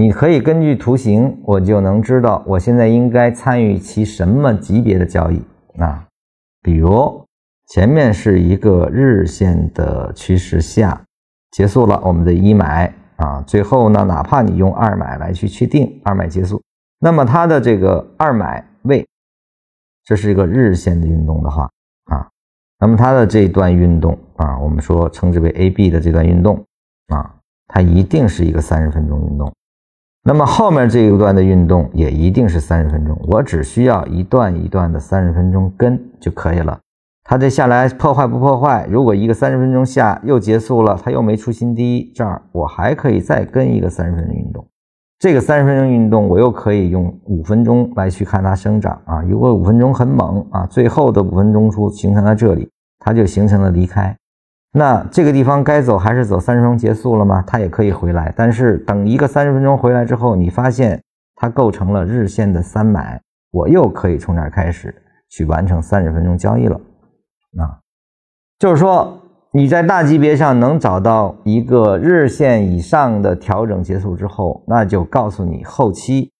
你可以根据图形，我就能知道我现在应该参与其什么级别的交易啊。比如前面是一个日线的趋势下结束了，我们的一买啊，最后呢，哪怕你用二买来去确定二买结束，那么它的这个二买位，这是一个日线的运动的话啊，那么它的这段运动啊，我们说称之为 A B 的这段运动啊，它一定是一个三十分钟运动。那么后面这一段的运动也一定是三十分钟，我只需要一段一段的三十分钟跟就可以了。它这下来破坏不破坏？如果一个三十分钟下又结束了，它又没出新低，这儿我还可以再跟一个三十分钟运动。这个三十分钟运动，我又可以用五分钟来去看它生长啊。如果五分钟很猛啊，最后的五分钟出形成在这里，它就形成了离开。那这个地方该走还是走？三十分钟结束了吗？它也可以回来，但是等一个三十分钟回来之后，你发现它构成了日线的三买，我又可以从这儿开始去完成三十分钟交易了。啊，就是说你在大级别上能找到一个日线以上的调整结束之后，那就告诉你后期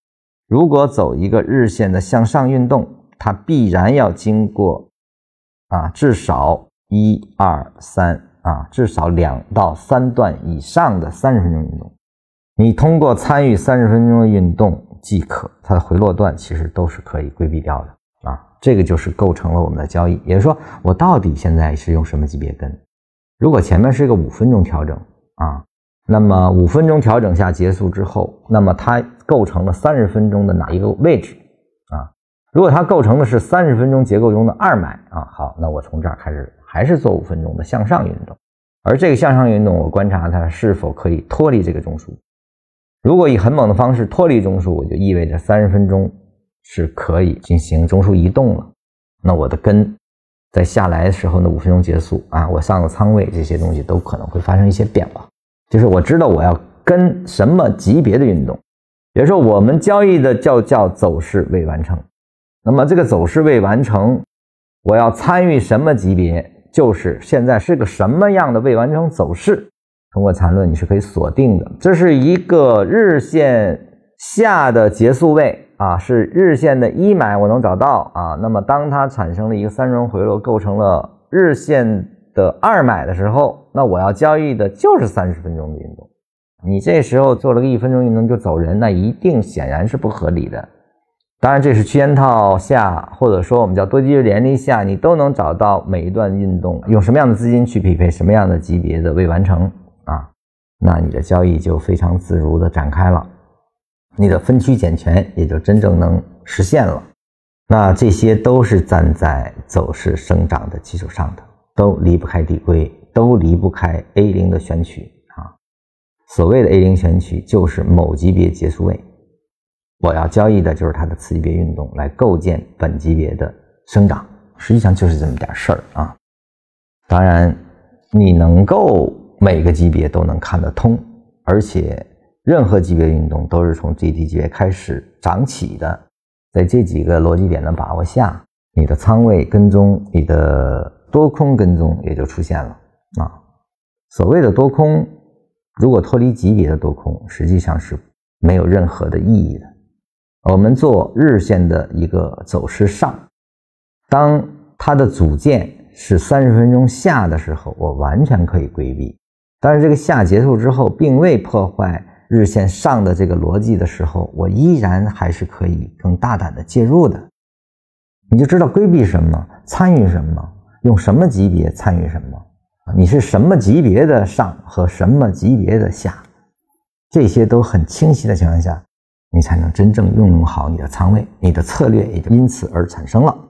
如果走一个日线的向上运动，它必然要经过啊至少。一二三啊，至少两到三段以上的三十分钟运动，你通过参与三十分钟的运动即可，它的回落段其实都是可以规避掉的啊。这个就是构成了我们的交易。也就是说，我到底现在是用什么级别跟？如果前面是一个五分钟调整啊，那么五分钟调整下结束之后，那么它构成了三十分钟的哪一个位置啊？如果它构成的是三十分钟结构中的二买啊，好，那我从这儿开始。还是做五分钟的向上运动，而这个向上运动，我观察它是否可以脱离这个中枢。如果以很猛的方式脱离中枢，我就意味着三十分钟是可以进行中枢移动了。那我的根在下来的时候呢，五分钟结束啊，我上了仓位，这些东西都可能会发生一些变化。就是我知道我要跟什么级别的运动，比如说我们交易的叫叫走势未完成，那么这个走势未完成，我要参与什么级别？就是现在是个什么样的未完成走势？通过缠论你是可以锁定的。这是一个日线下的结束位啊，是日线的一买我能找到啊。那么当它产生了一个三轮回落，构成了日线的二买的时候，那我要交易的就是三十分钟的运动。你这时候做了个一分钟运动就走人，那一定显然是不合理的。当然，这是区间套下，或者说我们叫多级别连力下，你都能找到每一段运动用什么样的资金去匹配什么样的级别的未完成啊，那你的交易就非常自如的展开了，你的分区减权也就真正能实现了。那这些都是站在走势生长的基础上的，都离不开递归，都离不开 A 零的选取啊。所谓的 A 零选取，就是某级别结束位。我要交易的就是它的次级别运动，来构建本级别的生长，实际上就是这么点事儿啊。当然，你能够每个级别都能看得通，而且任何级别运动都是从最低级别开始涨起的，在这几个逻辑点的把握下，你的仓位跟踪、你的多空跟踪也就出现了啊。所谓的多空，如果脱离级别的多空，实际上是没有任何的意义的。我们做日线的一个走势上，当它的组件是三十分钟下的时候，我完全可以规避。但是这个下结束之后，并未破坏日线上的这个逻辑的时候，我依然还是可以更大胆的介入的。你就知道规避什么，参与什么，用什么级别参与什么，你是什么级别的上和什么级别的下，这些都很清晰的情况下。你才能真正运用好你的仓位，你的策略也就因此而产生了。